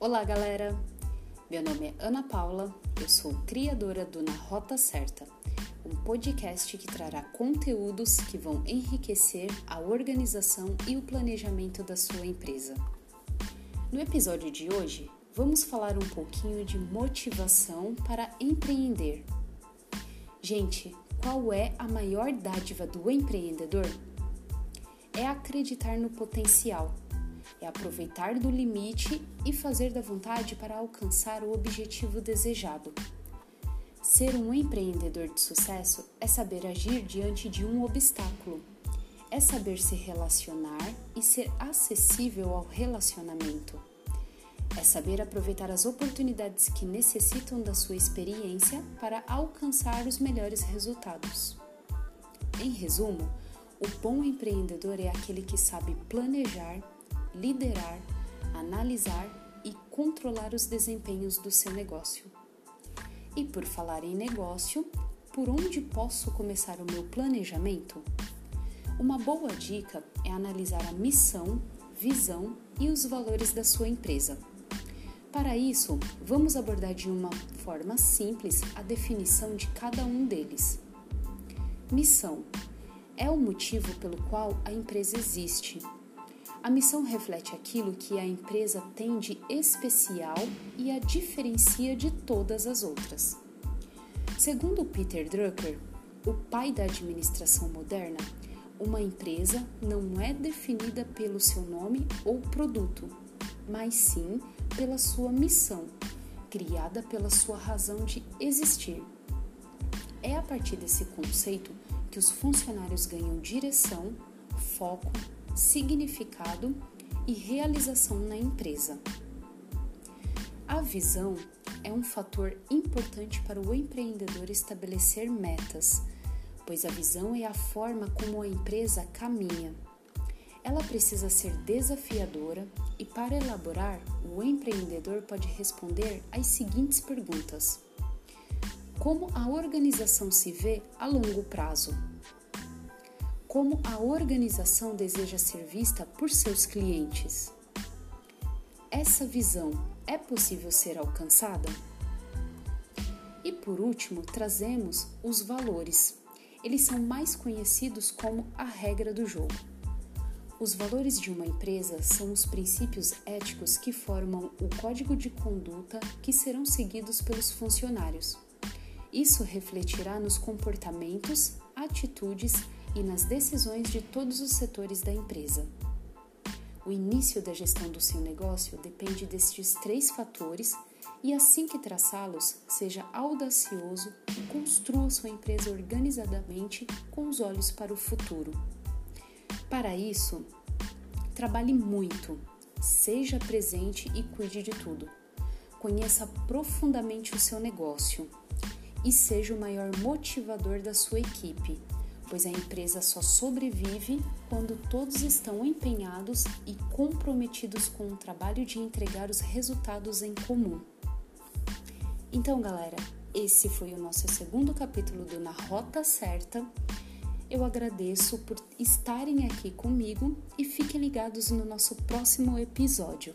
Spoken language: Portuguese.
Olá, galera! Meu nome é Ana Paula, eu sou criadora do Na Rota Certa, um podcast que trará conteúdos que vão enriquecer a organização e o planejamento da sua empresa. No episódio de hoje, vamos falar um pouquinho de motivação para empreender. Gente, qual é a maior dádiva do empreendedor? É acreditar no potencial é aproveitar do limite e fazer da vontade para alcançar o objetivo desejado. Ser um empreendedor de sucesso é saber agir diante de um obstáculo, é saber se relacionar e ser acessível ao relacionamento. É saber aproveitar as oportunidades que necessitam da sua experiência para alcançar os melhores resultados. Em resumo, o bom empreendedor é aquele que sabe planejar, liderar, analisar e controlar os desempenhos do seu negócio. E por falar em negócio, por onde posso começar o meu planejamento? Uma boa dica é analisar a missão, visão e os valores da sua empresa. Para isso, vamos abordar de uma forma simples a definição de cada um deles. Missão é o motivo pelo qual a empresa existe a missão reflete aquilo que a empresa tem de especial e a diferencia de todas as outras. Segundo Peter Drucker, o pai da administração moderna, uma empresa não é definida pelo seu nome ou produto, mas sim pela sua missão, criada pela sua razão de existir. É a partir desse conceito que os funcionários ganham direção, foco significado e realização na empresa. A visão é um fator importante para o empreendedor estabelecer metas, pois a visão é a forma como a empresa caminha. Ela precisa ser desafiadora e, para elaborar, o empreendedor pode responder às seguintes perguntas: Como a organização se vê a longo prazo? Como a organização deseja ser vista por seus clientes. Essa visão é possível ser alcançada? E por último, trazemos os valores. Eles são mais conhecidos como a regra do jogo. Os valores de uma empresa são os princípios éticos que formam o código de conduta que serão seguidos pelos funcionários. Isso refletirá nos comportamentos, atitudes e nas decisões de todos os setores da empresa. O início da gestão do seu negócio depende destes três fatores e, assim que traçá-los, seja audacioso e construa sua empresa organizadamente com os olhos para o futuro. Para isso, trabalhe muito, seja presente e cuide de tudo. Conheça profundamente o seu negócio e seja o maior motivador da sua equipe pois a empresa só sobrevive quando todos estão empenhados e comprometidos com o trabalho de entregar os resultados em comum. Então, galera, esse foi o nosso segundo capítulo do Na Rota Certa. Eu agradeço por estarem aqui comigo e fiquem ligados no nosso próximo episódio.